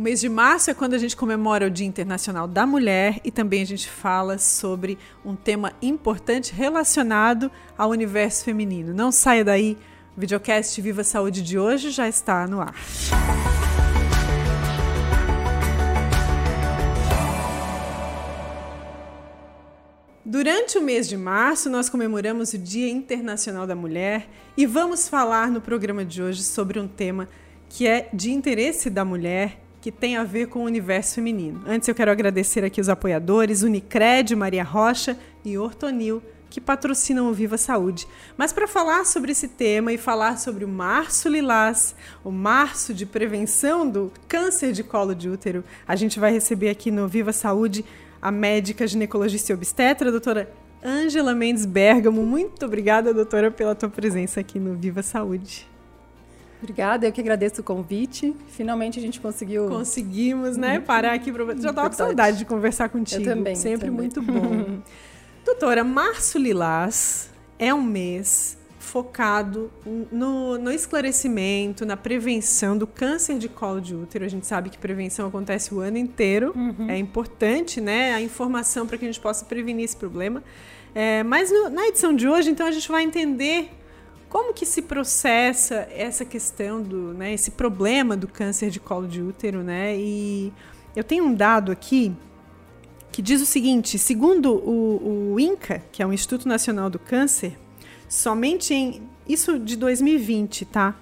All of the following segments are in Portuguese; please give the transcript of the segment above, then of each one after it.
O mês de março é quando a gente comemora o Dia Internacional da Mulher e também a gente fala sobre um tema importante relacionado ao universo feminino. Não saia daí, o videocast Viva Saúde de hoje já está no ar. Durante o mês de março, nós comemoramos o Dia Internacional da Mulher e vamos falar no programa de hoje sobre um tema que é de interesse da mulher, que tem a ver com o universo feminino. Antes, eu quero agradecer aqui os apoiadores Unicred, Maria Rocha e Ortonil, que patrocinam o Viva Saúde. Mas para falar sobre esse tema e falar sobre o Março Lilás, o Março de Prevenção do Câncer de Colo de Útero, a gente vai receber aqui no Viva Saúde a médica ginecologista e obstetra, a doutora Ângela Mendes Bergamo. Muito obrigada, doutora, pela tua presença aqui no Viva Saúde. Obrigada, eu que agradeço o convite. Finalmente a gente conseguiu. Conseguimos, né? Parar aqui para. Já estava com saudade de conversar contigo. Eu também. Sempre também. muito bom. Doutora, Março Lilás é um mês focado no, no, esclarecimento, na prevenção do câncer de colo de útero. A gente sabe que prevenção acontece o ano inteiro. Uhum. É importante, né? A informação para que a gente possa prevenir esse problema. É, mas no, na edição de hoje, então, a gente vai entender como que se processa essa questão do, né, esse problema do câncer de colo de útero, né? E eu tenho um dado aqui que diz o seguinte: segundo o, o INCA, que é o Instituto Nacional do Câncer, somente em isso de 2020, tá?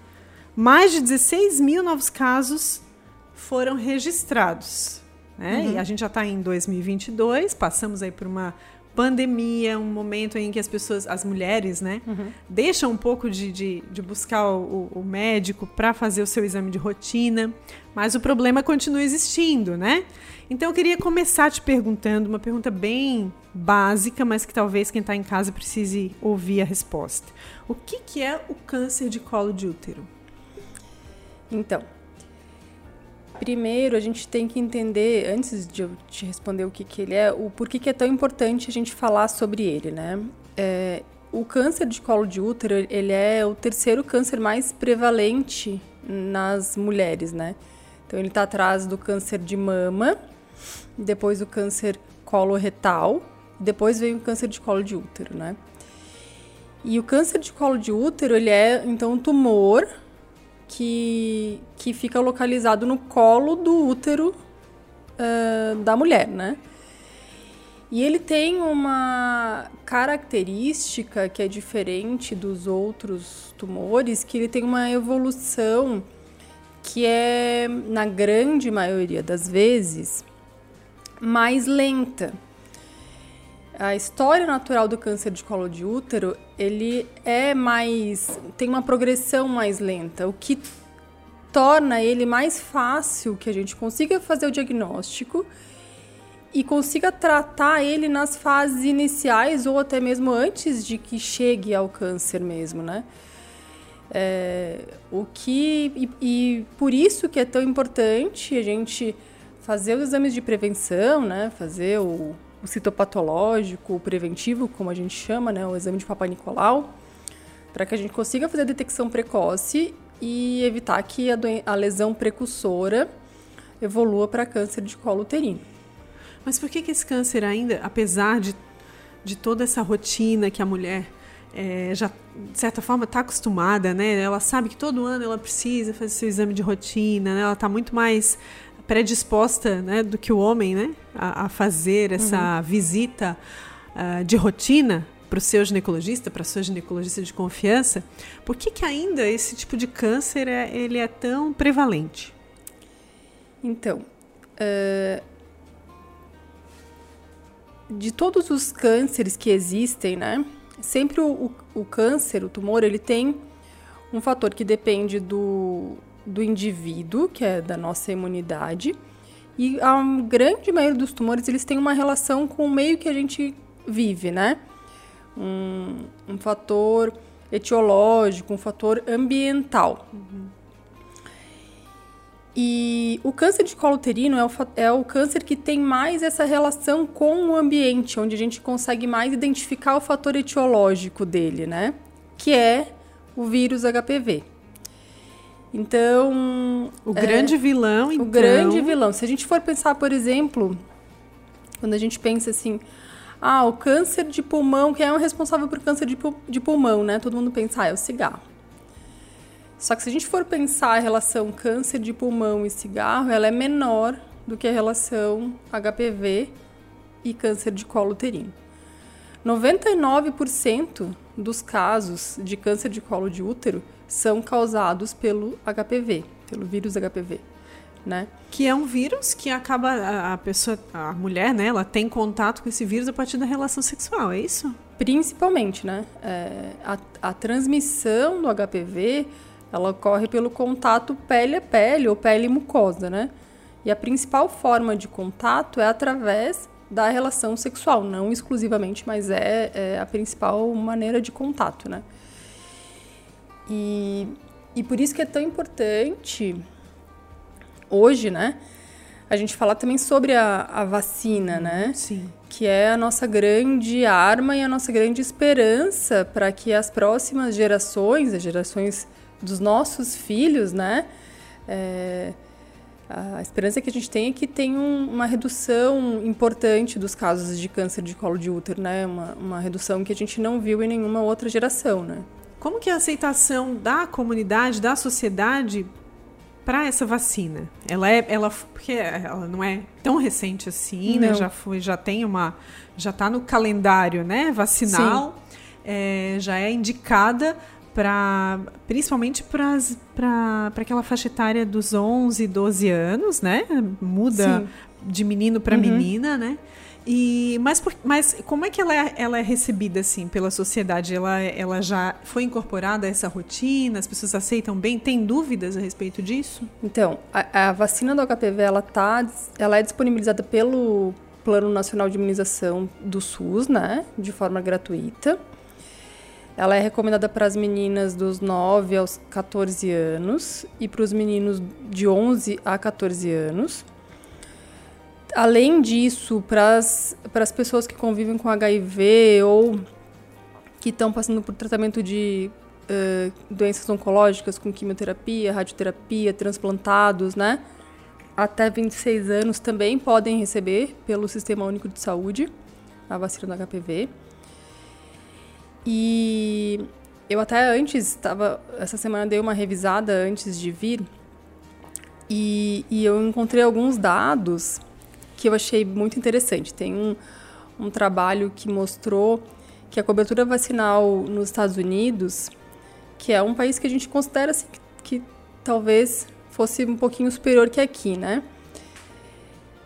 Mais de 16 mil novos casos foram registrados. Né? Uhum. E a gente já está em 2022, passamos aí por uma pandemia, um momento em que as pessoas, as mulheres, né, uhum. deixam um pouco de, de, de buscar o, o médico para fazer o seu exame de rotina, mas o problema continua existindo, né? Então eu queria começar te perguntando uma pergunta bem básica, mas que talvez quem está em casa precise ouvir a resposta. O que, que é o câncer de colo de útero? Então, Primeiro, a gente tem que entender, antes de eu te responder o que, que ele é, o porquê que é tão importante a gente falar sobre ele, né? É, o câncer de colo de útero, ele é o terceiro câncer mais prevalente nas mulheres, né? Então, ele está atrás do câncer de mama, depois o câncer coloretal, depois vem o câncer de colo de útero, né? E o câncer de colo de útero, ele é, então, um tumor que, que fica localizado no colo do útero uh, da mulher, né? E ele tem uma característica que é diferente dos outros tumores, que ele tem uma evolução que é, na grande maioria das vezes, mais lenta. A história natural do câncer de colo de útero ele é mais. tem uma progressão mais lenta, o que torna ele mais fácil que a gente consiga fazer o diagnóstico e consiga tratar ele nas fases iniciais ou até mesmo antes de que chegue ao câncer mesmo, né? É, o que e, e, por isso que é tão importante a gente fazer os exames de prevenção, né? Fazer o, o citopatológico, o preventivo, como a gente chama, né, o exame de Papa Nicolau, para que a gente consiga fazer a detecção precoce e evitar que a, a lesão precursora evolua para câncer de colo uterino. Mas por que, que esse câncer ainda, apesar de, de toda essa rotina que a mulher é, já, de certa forma, está acostumada, né? Ela sabe que todo ano ela precisa fazer seu exame de rotina, né? ela está muito mais predisposta né, do que o homem né, a, a fazer essa uhum. visita uh, de rotina para o seu ginecologista, para a sua ginecologista de confiança, por que, que ainda esse tipo de câncer é, ele é tão prevalente? Então, uh, de todos os cânceres que existem, né, sempre o, o, o câncer, o tumor, ele tem um fator que depende do, do indivíduo, que é da nossa imunidade, e a grande maioria dos tumores eles têm uma relação com o meio que a gente vive, né? Um, um fator etiológico, um fator ambiental. Uhum. E o câncer de colo uterino é o, é o câncer que tem mais essa relação com o ambiente, onde a gente consegue mais identificar o fator etiológico dele, né? Que é o vírus HPV. Então. O grande é, vilão, então. O grande vilão. Se a gente for pensar, por exemplo, quando a gente pensa assim. Ah, o câncer de pulmão, quem é o responsável por câncer de, de pulmão, né? Todo mundo pensa, ah, é o cigarro. Só que se a gente for pensar a relação câncer de pulmão e cigarro, ela é menor do que a relação HPV e câncer de colo uterino. 99% dos casos de câncer de colo de útero são causados pelo HPV, pelo vírus HPV, né? Que é um vírus que acaba a pessoa, a mulher, né? Ela tem contato com esse vírus a partir da relação sexual, é isso? Principalmente, né? É, a, a transmissão do HPV ela ocorre pelo contato pele a pele ou pele mucosa, né? E a principal forma de contato é através da relação sexual, não exclusivamente, mas é, é a principal maneira de contato, né? E, e por isso que é tão importante hoje, né? A gente falar também sobre a, a vacina, né? Sim. Que é a nossa grande arma e a nossa grande esperança para que as próximas gerações, as gerações dos nossos filhos, né? É, a esperança que a gente tem é que tenha um, uma redução importante dos casos de câncer de colo de útero, né? Uma, uma redução que a gente não viu em nenhuma outra geração, né? Como que é a aceitação da comunidade, da sociedade para essa vacina? Ela é, ela, porque ela não é tão recente assim, né? Já foi, já tem uma, já está no calendário, né? Vacinal, é, já é indicada para principalmente para aquela faixa etária dos 11, 12 anos, né? Muda Sim. de menino para uhum. menina, né? E, mas, por, mas como é que ela é, ela é recebida assim pela sociedade? Ela, ela já foi incorporada a essa rotina? As pessoas aceitam bem? Tem dúvidas a respeito disso? Então, a, a vacina do HPV ela tá, ela é disponibilizada pelo Plano Nacional de Imunização do SUS, né, de forma gratuita. Ela é recomendada para as meninas dos 9 aos 14 anos e para os meninos de 11 a 14 anos. Além disso, para as pessoas que convivem com HIV ou que estão passando por tratamento de uh, doenças oncológicas, com quimioterapia, radioterapia, transplantados, né? Até 26 anos também podem receber pelo Sistema Único de Saúde a vacina do HPV. E eu até antes estava. Essa semana dei uma revisada antes de vir. E, e eu encontrei alguns dados que eu achei muito interessante. Tem um, um trabalho que mostrou que a cobertura vacinal nos Estados Unidos, que é um país que a gente considera assim, que, que talvez fosse um pouquinho superior que aqui, né?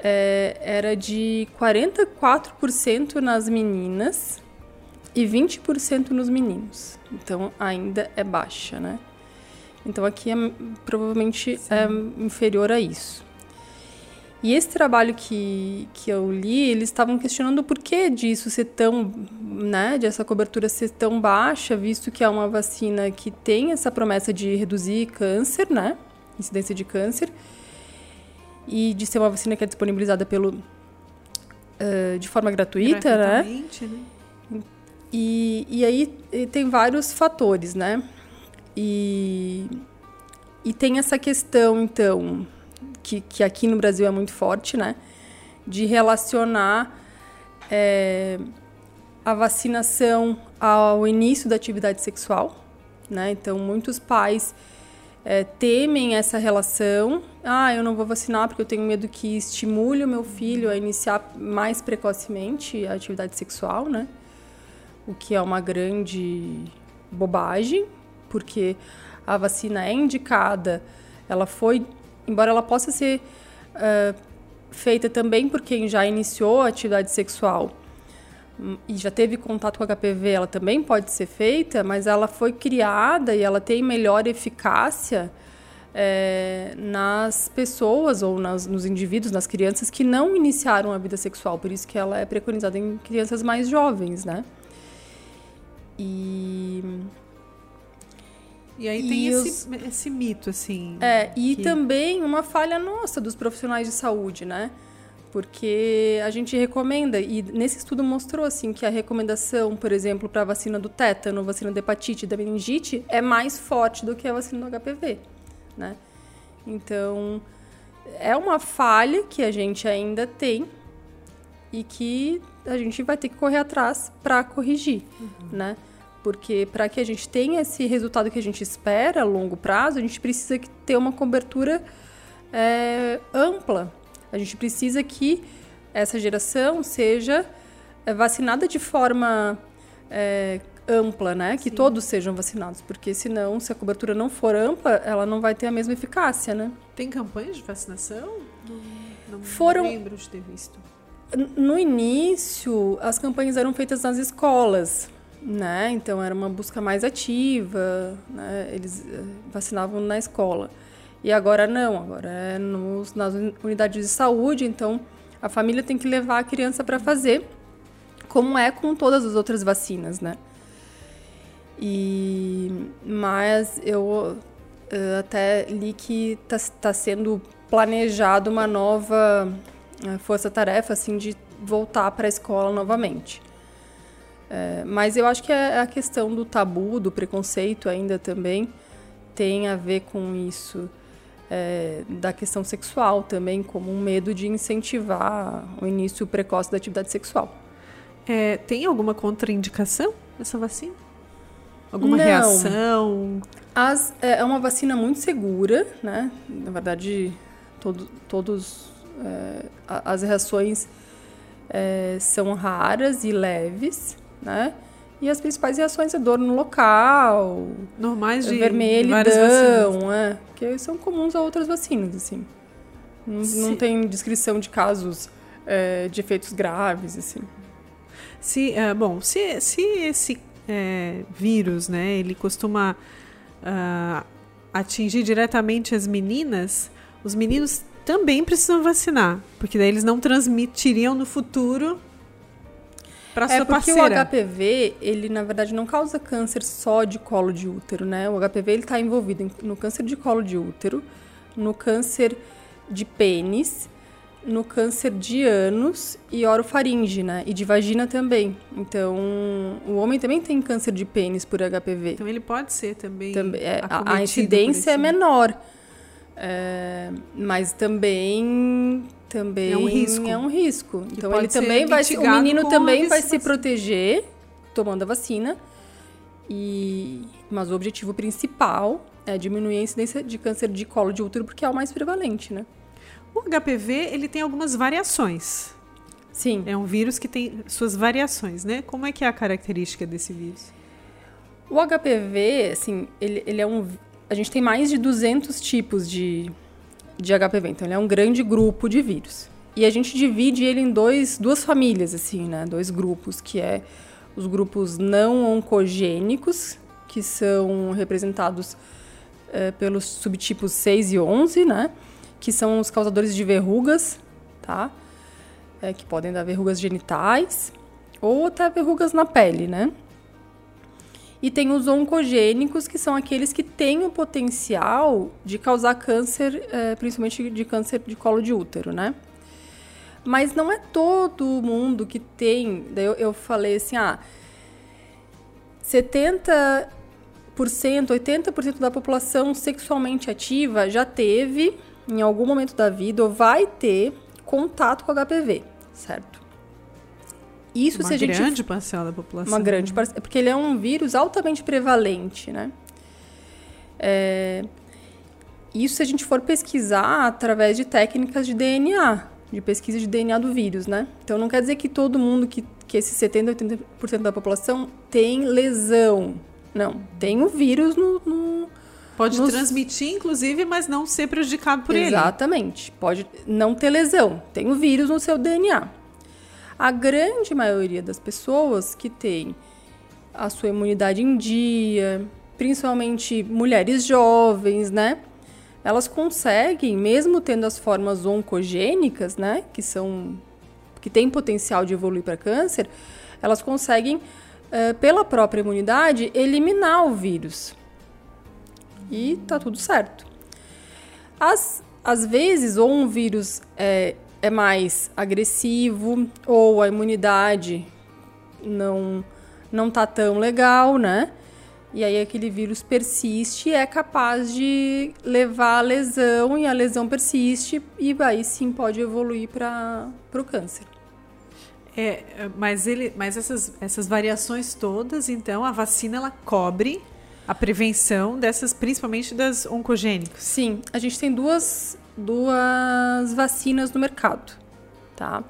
É, era de 44% nas meninas e 20% nos meninos. Então ainda é baixa, né? Então aqui é, provavelmente Sim. é inferior a isso. E esse trabalho que, que eu li, eles estavam questionando o porquê disso ser tão, né, de essa cobertura ser tão baixa, visto que é uma vacina que tem essa promessa de reduzir câncer, né, incidência de câncer, e de ser uma vacina que é disponibilizada pelo, uh, de forma gratuita, né? né? E, e aí tem vários fatores, né? E, e tem essa questão, então, que, que aqui no Brasil é muito forte, né? De relacionar é, a vacinação ao início da atividade sexual, né? Então, muitos pais é, temem essa relação. Ah, eu não vou vacinar porque eu tenho medo que estimule o meu filho a iniciar mais precocemente a atividade sexual, né? o que é uma grande bobagem, porque a vacina é indicada, ela foi, embora ela possa ser uh, feita também por quem já iniciou a atividade sexual e já teve contato com HPV, ela também pode ser feita, mas ela foi criada e ela tem melhor eficácia é, nas pessoas ou nas, nos indivíduos, nas crianças que não iniciaram a vida sexual. Por isso que ela é preconizada em crianças mais jovens, né? E. E aí e tem os... esse, esse mito, assim. É, e que... também uma falha nossa dos profissionais de saúde, né? Porque a gente recomenda, e nesse estudo mostrou assim que a recomendação, por exemplo, para a vacina do tétano, vacina da hepatite, da meningite, é mais forte do que a vacina do HPV. né? Então, é uma falha que a gente ainda tem e que a gente vai ter que correr atrás para corrigir, uhum. né? Porque para que a gente tenha esse resultado que a gente espera a longo prazo, a gente precisa ter uma cobertura é, ampla. A gente precisa que essa geração seja é, vacinada de forma é, ampla, né? Que Sim. todos sejam vacinados, porque senão, se a cobertura não for ampla, ela não vai ter a mesma eficácia, né? Tem campanhas de vacinação? Não, não Foram... lembro de ter visto. No início, as campanhas eram feitas nas escolas, né? Então era uma busca mais ativa, né? Eles eh, vacinavam na escola. E agora não, agora é nos, nas unidades de saúde, então a família tem que levar a criança para fazer, como é com todas as outras vacinas, né? E mas eu, eu até li que está tá sendo planejado uma nova eh, força-tarefa assim de voltar para a escola novamente. É, mas eu acho que a questão do tabu, do preconceito ainda também tem a ver com isso é, da questão sexual também, como um medo de incentivar o início precoce da atividade sexual. É, tem alguma contraindicação essa vacina? Alguma Não. reação? As, é, é uma vacina muito segura, né? Na verdade, todo, todos é, as reações é, são raras e leves, né? E as principais reações é dor no local, normais de vermelhidão, é, que são comuns a outras vacinas, assim. Não, não tem descrição de casos é, de efeitos graves, assim. Se, uh, bom, se, se esse é, vírus, né, ele costuma uh, atingir diretamente as meninas, os meninos também precisam vacinar, porque daí eles não transmitiriam no futuro para sua é porque parceira. o HPV, ele na verdade não causa câncer só de colo de útero, né? O HPV ele está envolvido no câncer de colo de útero, no câncer de pênis, no câncer de ânus e orofaringe, né? E de vagina também. Então, o homem também tem câncer de pênis por HPV. Então ele pode ser também. também é, a, a incidência é menor. É, mas também também é um risco. É um risco. Então ele também vai o menino também vai se proteger tomando a vacina. E mas o objetivo principal é diminuir a incidência de câncer de colo de útero porque é o mais prevalente, né? O HPV, ele tem algumas variações. Sim. É um vírus que tem suas variações, né? Como é que é a característica desse vírus? O HPV, assim, ele, ele é um a gente tem mais de 200 tipos de, de HPV, então ele é um grande grupo de vírus. E a gente divide ele em dois, duas famílias, assim, né? Dois grupos, que é os grupos não oncogênicos, que são representados é, pelos subtipos 6 e 11, né? Que são os causadores de verrugas, tá? É, que podem dar verrugas genitais ou até verrugas na pele, né? E tem os oncogênicos, que são aqueles que têm o potencial de causar câncer, é, principalmente de câncer de colo de útero, né? Mas não é todo mundo que tem. Daí eu, eu falei assim: ah, 70%, 80% da população sexualmente ativa já teve, em algum momento da vida, ou vai ter contato com HPV, certo? Isso uma se a gente. Uma grande parcela da população. Uma grande parcela. Porque ele é um vírus altamente prevalente, né? É, isso se a gente for pesquisar através de técnicas de DNA, de pesquisa de DNA do vírus, né? Então não quer dizer que todo mundo, que, que esse 70, 80% da população tem lesão. Não, tem o vírus no. no Pode nos... transmitir, inclusive, mas não ser prejudicado por Exatamente. ele. Exatamente. Pode não ter lesão. Tem o vírus no seu DNA. A grande maioria das pessoas que tem a sua imunidade em dia, principalmente mulheres jovens, né? Elas conseguem, mesmo tendo as formas oncogênicas, né, que são que têm potencial de evoluir para câncer, elas conseguem uh, pela própria imunidade eliminar o vírus. E tá tudo certo. As, às vezes, ou um vírus é, é mais agressivo ou a imunidade não não tá tão legal, né? E aí aquele vírus persiste e é capaz de levar a lesão e a lesão persiste e aí sim pode evoluir para o câncer. É, mas ele, mas essas, essas variações todas, então a vacina ela cobre a prevenção dessas, principalmente das oncogênicas. Sim, a gente tem duas, duas vacinas no mercado, tá?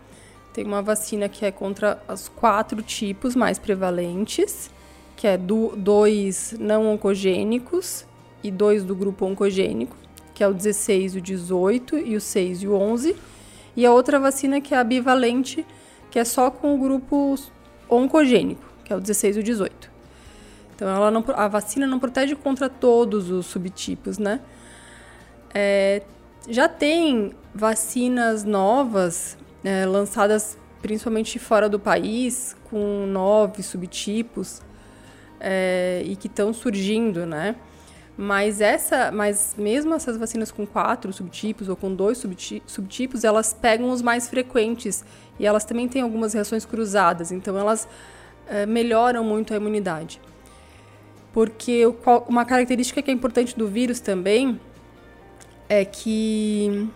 Tem uma vacina que é contra os quatro tipos mais prevalentes que é do, dois não oncogênicos e dois do grupo oncogênico, que é o 16, o 18 e o 6 e o 11. E a outra vacina que é a bivalente, que é só com o grupo oncogênico, que é o 16 e o 18. Então ela não, a vacina não protege contra todos os subtipos, né? É, já tem vacinas novas é, lançadas principalmente fora do país, com nove subtipos é, e que estão surgindo, né? Mas essa, mas mesmo essas vacinas com quatro subtipos ou com dois subtipos, elas pegam os mais frequentes e elas também têm algumas reações cruzadas, então elas é, melhoram muito a imunidade. Porque uma característica que é importante do vírus também é que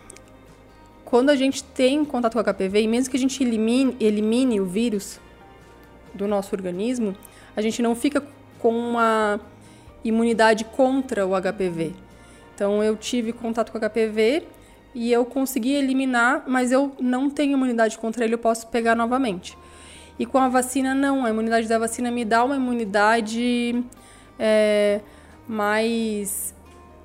quando a gente tem contato com o HPV, e mesmo que a gente elimine, elimine o vírus do nosso organismo, a gente não fica com uma imunidade contra o HPV. Então eu tive contato com o HPV e eu consegui eliminar, mas eu não tenho imunidade contra ele, eu posso pegar novamente. E com a vacina, não. A imunidade da vacina me dá uma imunidade é, mais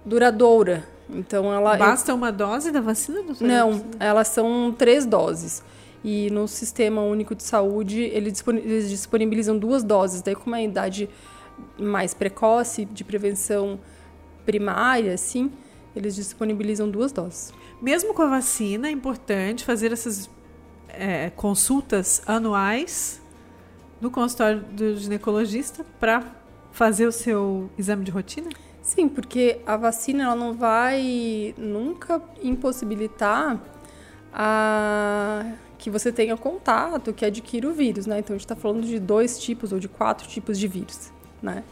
duradoura. Então ela. Basta eu... uma dose da vacina, doutora? Não, elas são três doses. E no Sistema Único de Saúde, eles disponibilizam duas doses. Daí, com uma idade mais precoce, de prevenção primária, assim, eles disponibilizam duas doses. Mesmo com a vacina, é importante fazer essas é, consultas anuais no consultório do ginecologista para fazer o seu exame de rotina? Sim, porque a vacina ela não vai nunca impossibilitar a que você tenha contato, que adquira o vírus, né? Então a gente está falando de dois tipos ou de quatro tipos de vírus né?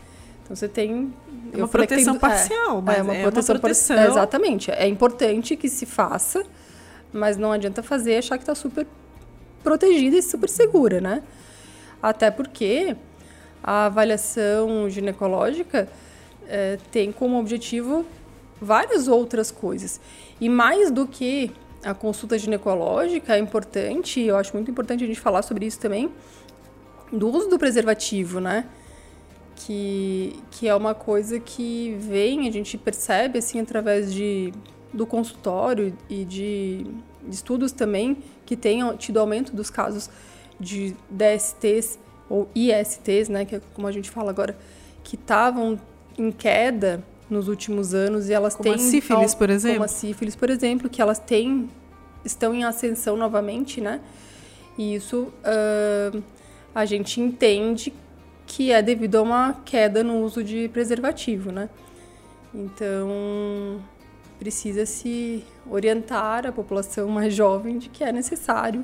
Então você tem é uma proteção tem, parcial, é, mas é uma, é proteção, uma proteção. Par, é, exatamente. É importante que se faça, mas não adianta fazer achar que está super protegida e super segura, né? Até porque a avaliação ginecológica é, tem como objetivo várias outras coisas. E mais do que a consulta ginecológica, é importante, eu acho muito importante a gente falar sobre isso também, do uso do preservativo, né? que, que é uma coisa que vem, a gente percebe assim através de, do consultório e de, de estudos também que tenham tido aumento dos casos de DSTs ou ISTs, né, que é como a gente fala agora, que estavam em queda nos últimos anos e elas como têm a sífilis, por exemplo, como a sífilis, por exemplo, que elas têm estão em ascensão novamente, né? E isso uh, a gente entende que é devido a uma queda no uso de preservativo, né? Então, precisa se orientar a população mais jovem de que é necessário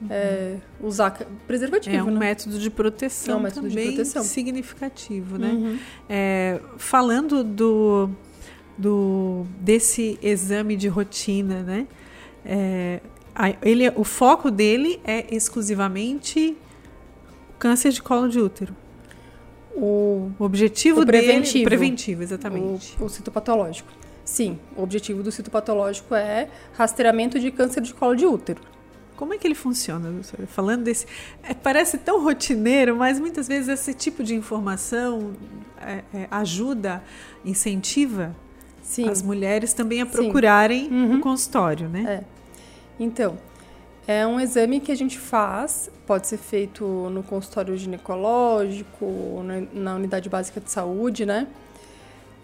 uhum. é, usar preservativo. É um né? método de proteção é um método também de proteção. significativo, né? Uhum. É, falando do, do desse exame de rotina, né? É, ele, o foco dele é exclusivamente câncer de colo de útero o objetivo o preventivo. dele preventivo, exatamente. O, o citopatológico. Sim, o objetivo do citopatológico é rastreamento de câncer de colo de útero. Como é que ele funciona, doutora? Falando desse. É, parece tão rotineiro, mas muitas vezes esse tipo de informação é, é, ajuda, incentiva Sim. as mulheres também a procurarem uhum. o consultório, né? É. Então, é um exame que a gente faz, pode ser feito no consultório ginecológico, na unidade básica de saúde, né?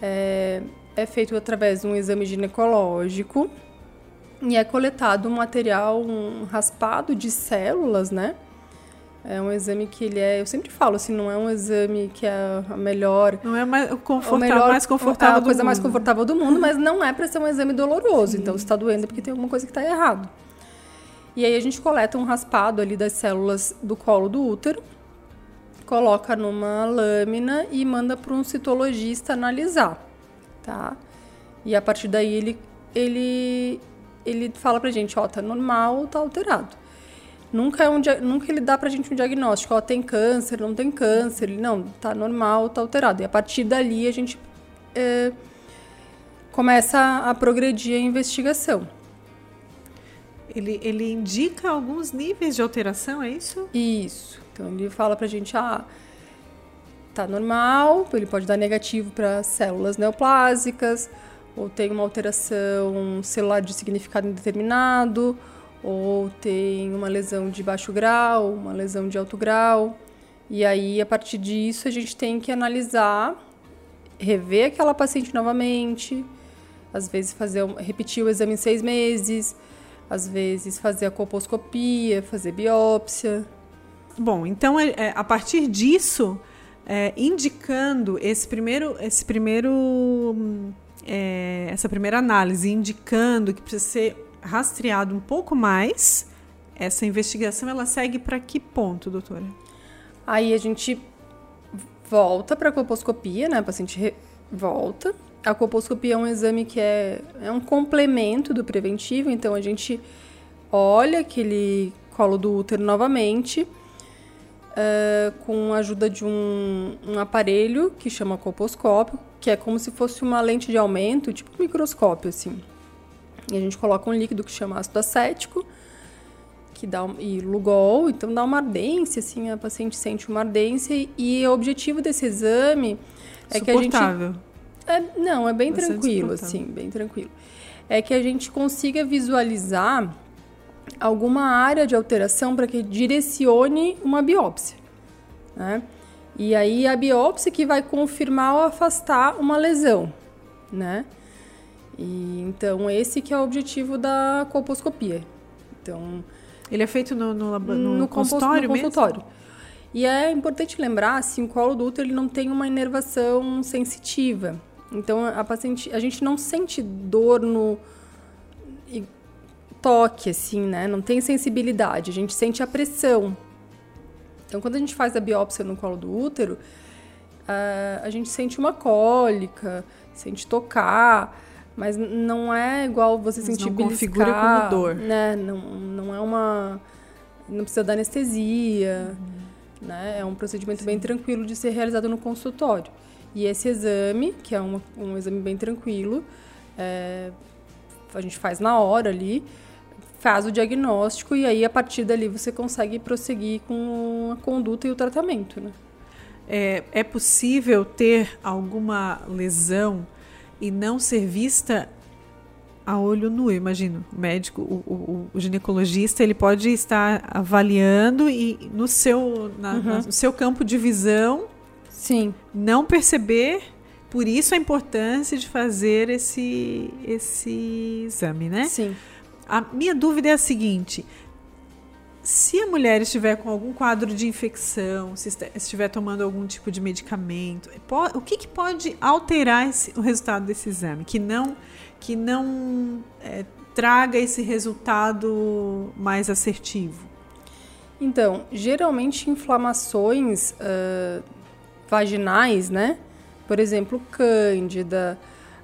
É, é feito através de um exame ginecológico e é coletado um material, um raspado de células, né? É um exame que ele é, eu sempre falo assim, não é um exame que é a melhor, não é mais confortável, melhor, mais confortável, a coisa mundo. mais confortável do mundo, mas não é para ser um exame doloroso. Sim. Então, se está doendo é porque tem alguma coisa que está errado. E aí a gente coleta um raspado ali das células do colo do útero, coloca numa lâmina e manda para um citologista analisar, tá? E a partir daí ele, ele, ele fala pra gente, ó, tá normal ou tá alterado. Nunca, é um, nunca ele dá pra gente um diagnóstico, ó, tem câncer, não tem câncer. Não, tá normal, tá alterado. E a partir dali a gente é, começa a progredir a investigação. Ele, ele indica alguns níveis de alteração, é isso? Isso. Então ele fala pra gente, ah, tá normal, ele pode dar negativo para células neoplásicas, ou tem uma alteração celular de significado indeterminado, ou tem uma lesão de baixo grau, uma lesão de alto grau. E aí, a partir disso, a gente tem que analisar, rever aquela paciente novamente, às vezes fazer repetir o exame em seis meses, às vezes fazer a colposcopia, fazer biópsia. Bom, então é, é, a partir disso, é, indicando esse primeiro, esse primeiro, é, essa primeira análise, indicando que precisa ser rastreado um pouco mais, essa investigação ela segue para que ponto, doutora? Aí a gente volta para a colposcopia, né? O paciente volta. A colposcopia é um exame que é, é um complemento do preventivo, então a gente olha aquele colo do útero novamente uh, com a ajuda de um, um aparelho que chama colposcópio, que é como se fosse uma lente de aumento, tipo um microscópio, assim. E a gente coloca um líquido que chama ácido acético, que dá um, e Lugol, então dá uma ardência, assim, a paciente sente uma ardência e o objetivo desse exame é que a gente é, não, é bem tranquilo, assim, bem tranquilo. É que a gente consiga visualizar alguma área de alteração para que direcione uma biópsia, né? E aí a biópsia que vai confirmar ou afastar uma lesão, né? E, então, esse que é o objetivo da colposcopia. Então, ele é feito no, no, no, no consultório no consultório. Mesmo? E é importante lembrar, assim, o colo do útero ele não tem uma inervação sensitiva. Então, a paciente, a gente não sente dor no toque, assim, né? Não tem sensibilidade, a gente sente a pressão. Então, quando a gente faz a biópsia no colo do útero, a gente sente uma cólica, sente tocar, mas não é igual você mas sentir não configura como dor. Né? Não, não é uma... Não precisa dar anestesia, uhum. né? É um procedimento Sim. bem tranquilo de ser realizado no consultório. E esse exame, que é um, um exame bem tranquilo, é, a gente faz na hora ali, faz o diagnóstico e aí a partir dali você consegue prosseguir com a conduta e o tratamento, né? É, é possível ter alguma lesão e não ser vista a olho nu, eu imagino. O médico, o, o, o, ginecologista, ele pode estar avaliando e no seu, na, uhum. no seu campo de visão, sim, não perceber. Por isso a importância de fazer esse, esse exame, né? Sim. A minha dúvida é a seguinte: se a mulher estiver com algum quadro de infecção, se estiver tomando algum tipo de medicamento, o que, que pode alterar esse, o resultado desse exame? Que não, que não é, traga esse resultado mais assertivo? Então, geralmente inflamações uh, vaginais, né? Por exemplo, cândida,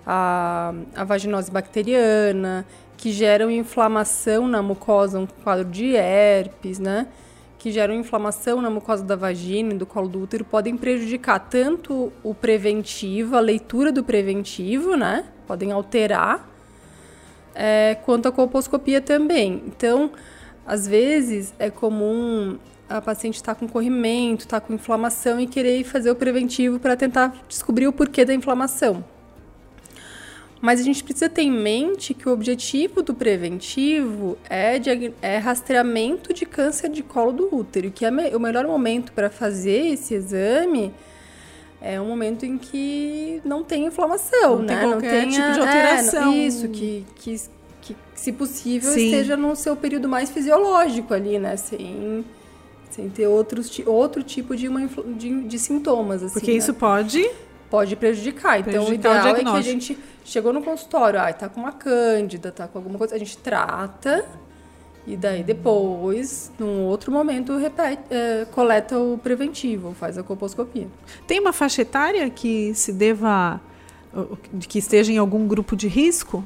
a, a vaginose bacteriana, que geram inflamação na mucosa, um quadro de herpes, né? Que geram inflamação na mucosa da vagina e do colo do útero, podem prejudicar tanto o preventivo, a leitura do preventivo, né? Podem alterar, é, quanto a colposcopia também. Então, às vezes é comum a paciente estar tá com corrimento, estar tá com inflamação e querer fazer o preventivo para tentar descobrir o porquê da inflamação. Mas a gente precisa ter em mente que o objetivo do preventivo é, de, é rastreamento de câncer de colo do útero, que é o melhor momento para fazer esse exame é um momento em que não tem inflamação, não né? Tem não tem tipo de alteração. É, isso, que, que, que, se possível, Sim. esteja no seu período mais fisiológico ali, né? Sem, sem ter outros, outro tipo de, uma, de, de sintomas, assim, Porque né? isso pode pode prejudicar. Então, prejudicar o ideal o é que a gente chegou no consultório, ah, tá com uma cândida, tá com alguma coisa, a gente trata E daí depois, num outro momento, repete, é, coleta o preventivo, faz a colposcopia. Tem uma faixa etária que se deva que esteja em algum grupo de risco?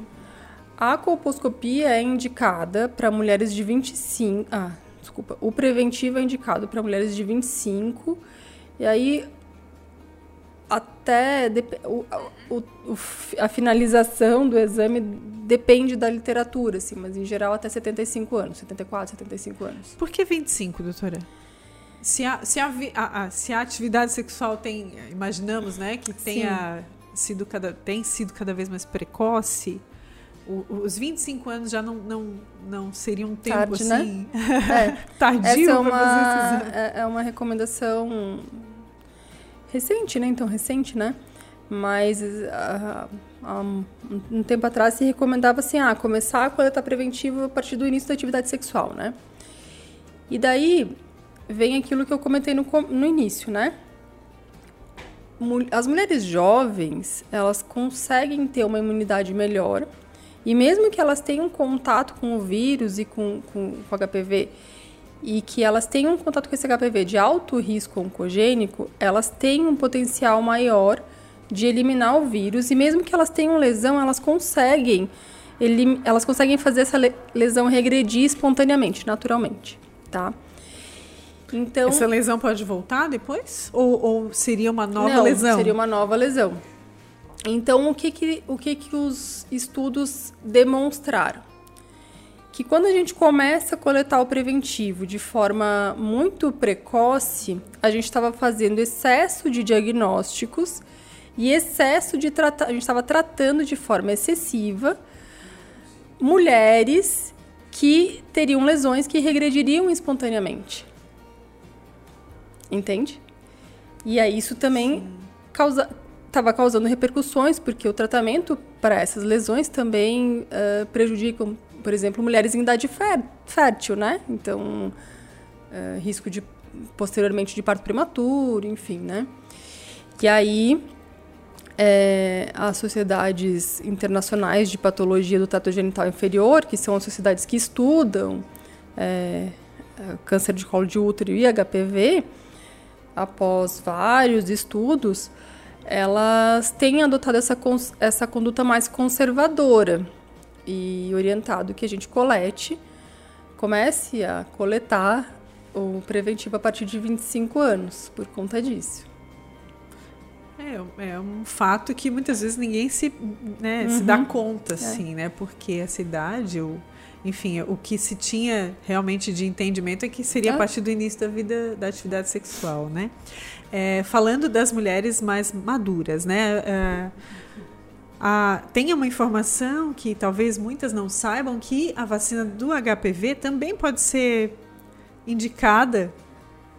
A colposcopia é indicada para mulheres de 25. Ah, desculpa. O preventivo é indicado para mulheres de 25. E aí até o, o, a finalização do exame depende da literatura, assim, mas em geral até 75 anos, 74, 75 anos. Por que 25, doutora? Se a, se a, a, a se a atividade sexual tem, imaginamos, né, que tenha sido cada, tem sido cada vez mais precoce, o, os 25 anos já não, não, não seria um tempo Tarde, né? assim né? é. tardio Essa é uma, é, é uma recomendação recente, né? Então, recente, né? Mas uh, um, um tempo atrás se recomendava assim, ah, começar a coleta preventiva a partir do início da atividade sexual, né? E daí vem aquilo que eu comentei no, no início, né? As mulheres jovens, elas conseguem ter uma imunidade melhor e mesmo que elas tenham contato com o vírus e com, com, com HPV e que elas tenham contato com esse HPV de alto risco oncogênico, elas têm um potencial maior de eliminar o vírus e mesmo que elas tenham lesão, elas conseguem elas conseguem fazer essa lesão regredir espontaneamente, naturalmente, tá? Então, essa lesão pode voltar depois? Ou, ou seria uma nova não, lesão? Seria uma nova lesão. Então, o que, que, o que, que os estudos demonstraram? Que quando a gente começa a coletar o preventivo de forma muito precoce, a gente estava fazendo excesso de diagnósticos e excesso de tratar, a gente estava tratando de forma excessiva mulheres que teriam lesões que regrediriam espontaneamente. Entende? E aí isso também causa estava causando repercussões, porque o tratamento para essas lesões também uh, prejudicam por exemplo, mulheres em idade fértil, né? Então, é, risco de posteriormente de parto prematuro, enfim, né? E aí, é, as sociedades internacionais de patologia do trato genital inferior, que são as sociedades que estudam é, é câncer de colo de útero e HPV, após vários estudos, elas têm adotado essa, essa conduta mais conservadora e orientado que a gente colete, comece a coletar o preventivo a partir de 25 anos, por conta disso. É, é um fato que muitas vezes ninguém se, né, uhum. se dá conta, é. assim, né? Porque essa idade, o, enfim, o que se tinha realmente de entendimento é que seria a é. partir do início da vida da atividade sexual, né? É, falando das mulheres mais maduras, né? Ah, tem uma informação que talvez muitas não saibam que a vacina do HPV também pode ser indicada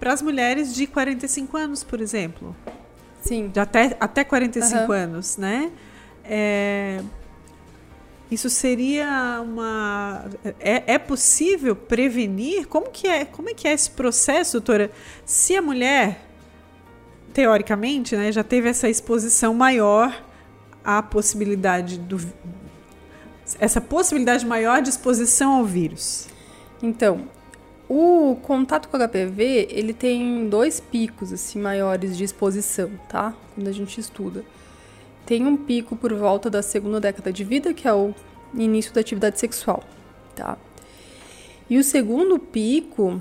para as mulheres de 45 anos, por exemplo. Sim. De até, até 45 uhum. anos, né? É, isso seria uma. É, é possível prevenir? Como que é? Como é que é esse processo, doutora? Se a mulher, teoricamente, né, já teve essa exposição maior a possibilidade do essa possibilidade maior de exposição ao vírus? Então, o contato com HPV, ele tem dois picos assim maiores de exposição, tá? Quando a gente estuda. Tem um pico por volta da segunda década de vida, que é o início da atividade sexual, tá? E o segundo pico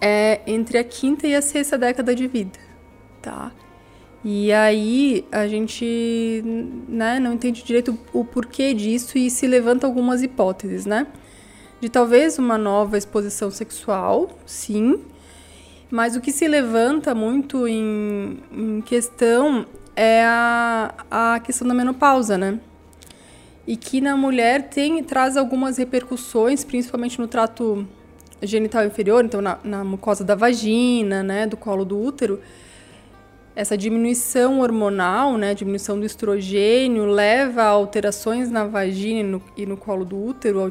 é entre a quinta e a sexta década de vida, tá? E aí a gente né, não entende direito o porquê disso e se levanta algumas hipóteses, né? De talvez uma nova exposição sexual, sim, mas o que se levanta muito em, em questão é a, a questão da menopausa, né? E que na mulher tem, traz algumas repercussões, principalmente no trato genital inferior, então na, na mucosa da vagina, né, do colo do útero, essa diminuição hormonal, né, diminuição do estrogênio, leva a alterações na vagina e no, e no colo do útero,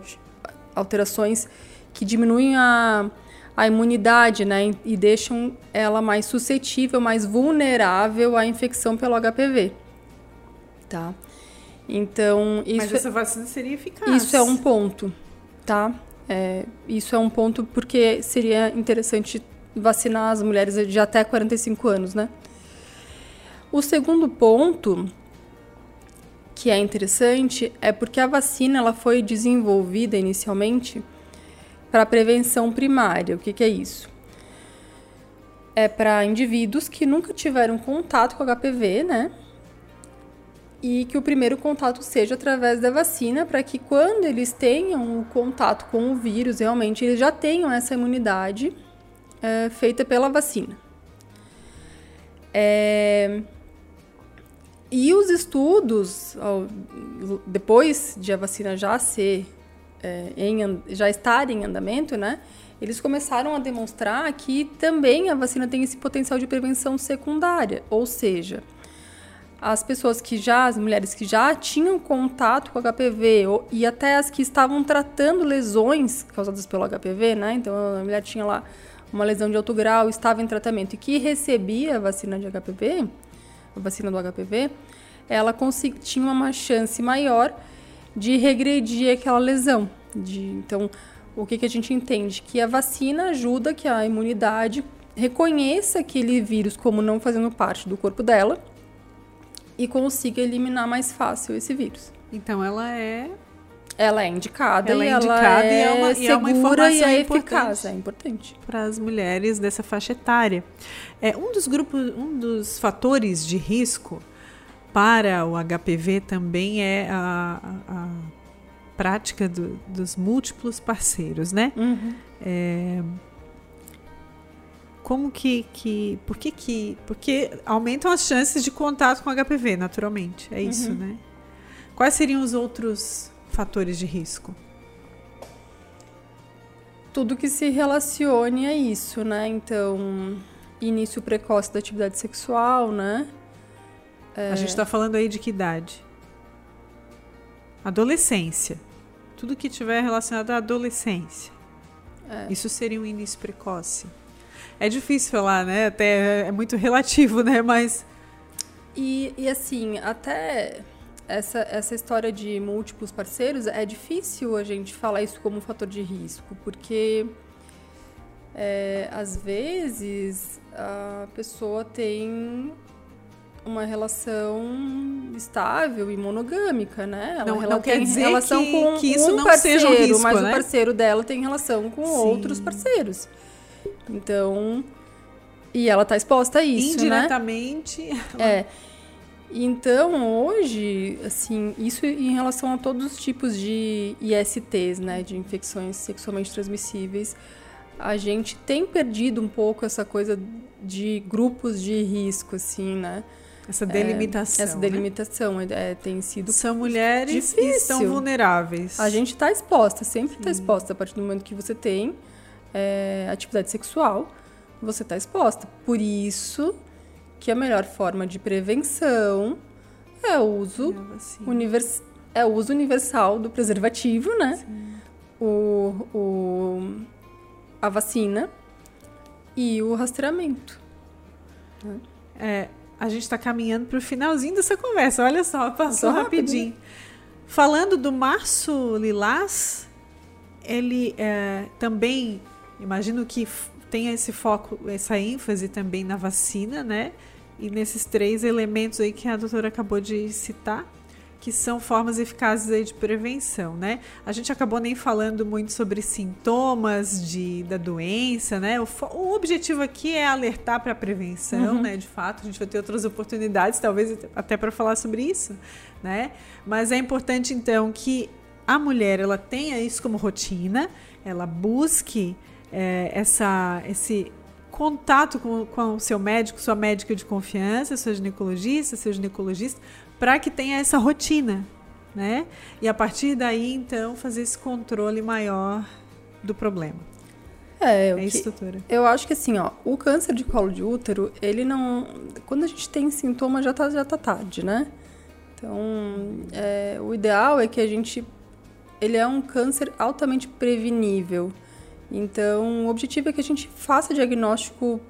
alterações que diminuem a, a imunidade, né, e deixam ela mais suscetível, mais vulnerável à infecção pelo HPV, tá? Então, isso Mas essa vacina seria eficaz. Isso é um ponto, tá? É, isso é um ponto porque seria interessante vacinar as mulheres de até 45 anos, né? O segundo ponto que é interessante é porque a vacina ela foi desenvolvida inicialmente para prevenção primária. O que, que é isso? É para indivíduos que nunca tiveram contato com HPV, né? E que o primeiro contato seja através da vacina, para que quando eles tenham o contato com o vírus, realmente eles já tenham essa imunidade é, feita pela vacina. É, e os estudos, depois de a vacina já ser é, em, já estar em andamento, né? Eles começaram a demonstrar que também a vacina tem esse potencial de prevenção secundária, ou seja, as pessoas que já, as mulheres que já tinham contato com HPV ou, e até as que estavam tratando lesões causadas pelo HPV, né? Então a mulher tinha lá uma lesão de alto grau, estava em tratamento e que recebia a vacina de HPV, vacina do HPV, ela tinha uma chance maior de regredir aquela lesão. De, então, o que, que a gente entende? Que a vacina ajuda que a imunidade reconheça aquele vírus como não fazendo parte do corpo dela e consiga eliminar mais fácil esse vírus. Então, ela é ela é indicada ela é indicada ela é, e é uma, segura e é uma informação e é eficaz, é importante para as mulheres dessa faixa etária. É um dos grupos, um dos fatores de risco para o HPV também é a, a prática do, dos múltiplos parceiros, né? Uhum. É, como que, que por que que porque aumentam as chances de contato com HPV naturalmente é isso uhum. né quais seriam os outros fatores de risco? Tudo que se relacione a isso, né? Então, início precoce da atividade sexual, né? É... A gente está falando aí de que idade? Adolescência. Tudo que tiver relacionado à adolescência. É. Isso seria um início precoce. É difícil falar, né? Até é muito relativo, né? Mas. E, e assim, até essa, essa história de múltiplos parceiros, é difícil a gente falar isso como um fator de risco, porque é, às vezes a pessoa tem uma relação estável e monogâmica, né? Ela, não, não tem quer dizer relação que, com que isso um não parceiro, seja um risco, mas né? o parceiro dela tem relação com Sim. outros parceiros. Então, e ela está exposta a isso, né? Indiretamente. Né? É. Então, hoje, assim, isso em relação a todos os tipos de ISTs, né, de infecções sexualmente transmissíveis, a gente tem perdido um pouco essa coisa de grupos de risco, assim, né? Essa delimitação. É, essa delimitação né? é, tem sido. São mulheres difícil. que estão vulneráveis. A gente está exposta, sempre está exposta. A partir do momento que você tem é, atividade sexual, você está exposta. Por isso que a melhor forma de prevenção é o uso, univers, é o uso universal do preservativo, né? O, o, a vacina e o rastreamento. Né? É, a gente está caminhando para o finalzinho dessa conversa. Olha só, passou rapidinho. Rápido, né? Falando do Março Lilás, ele é, também, imagino que tenha esse foco, essa ênfase também na vacina, né? E nesses três elementos aí que a doutora acabou de citar, que são formas eficazes aí de prevenção, né? A gente acabou nem falando muito sobre sintomas de, da doença, né? O, o objetivo aqui é alertar para a prevenção, uhum. né? De fato, a gente vai ter outras oportunidades, talvez até para falar sobre isso, né? Mas é importante então que a mulher ela tenha isso como rotina, ela busque é, essa, esse contato com, com o seu médico, sua médica de confiança, seu ginecologista, seu ginecologista, para que tenha essa rotina, né? E a partir daí, então, fazer esse controle maior do problema. É, é isso, doutora. Eu acho que assim, ó, o câncer de colo de útero, ele não. Quando a gente tem sintoma, já tá, já tá tarde, né? Então, é, o ideal é que a gente. Ele é um câncer altamente prevenível. Então, o objetivo é que a gente faça diagnóstico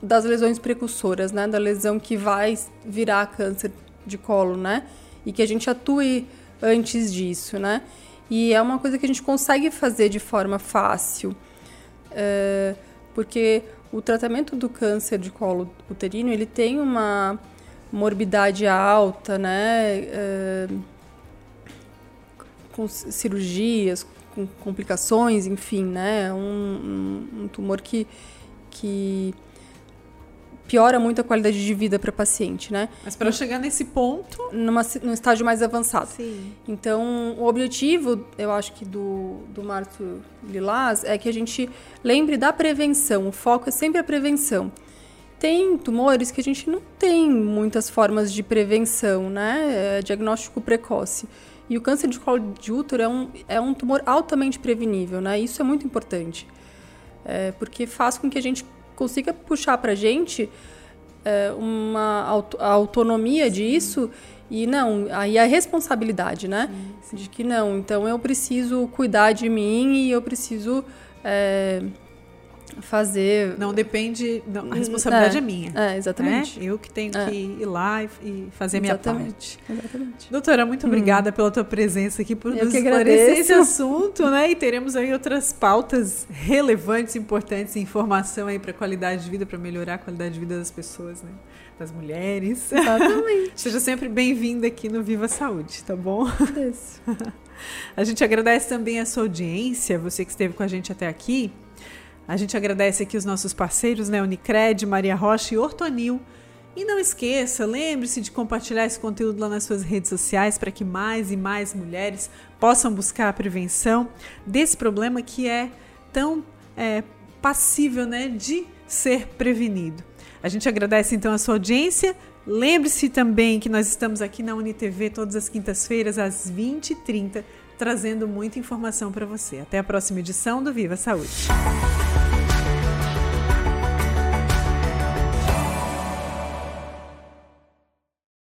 das lesões precursoras, né? Da lesão que vai virar câncer de colo, né? E que a gente atue antes disso, né? E é uma coisa que a gente consegue fazer de forma fácil, é, porque o tratamento do câncer de colo uterino ele tem uma morbidade alta, né? É, com cirurgias, com complicações, enfim, né? Um, um, um tumor que, que piora muito a qualidade de vida para paciente, né? Mas para chegar nesse ponto, numa num estágio mais avançado. Sim. Então, o objetivo, eu acho que do do Marco Lilás é que a gente lembre da prevenção. O foco é sempre a prevenção. Tem tumores que a gente não tem muitas formas de prevenção, né? É diagnóstico precoce. E o câncer de colo de útero é um, é um tumor altamente prevenível, né? Isso é muito importante. É, porque faz com que a gente consiga puxar para a gente é, uma aut autonomia disso e não, aí a responsabilidade, né? Sim. De que não, então eu preciso cuidar de mim e eu preciso é, fazer. Não depende. Não, a responsabilidade é, é minha. É, exatamente. Né? Eu que tenho é. que ir lá e, fazer a minha parte. Exatamente. Doutora, muito hum. obrigada pela tua presença aqui, por Eu nos esclarecer esse assunto, né? E teremos aí outras pautas relevantes, importantes, informação aí para qualidade de vida, para melhorar a qualidade de vida das pessoas, né? Das mulheres. Exatamente. Seja sempre bem-vinda aqui no Viva Saúde, tá bom? Isso. a gente agradece também a sua audiência, você que esteve com a gente até aqui. A gente agradece aqui os nossos parceiros, né? Unicred, Maria Rocha e Ortonil. E não esqueça, lembre-se de compartilhar esse conteúdo lá nas suas redes sociais para que mais e mais mulheres possam buscar a prevenção desse problema que é tão é, passível né, de ser prevenido. A gente agradece então a sua audiência. Lembre-se também que nós estamos aqui na UniTV todas as quintas-feiras às 20h30, trazendo muita informação para você. Até a próxima edição do Viva Saúde.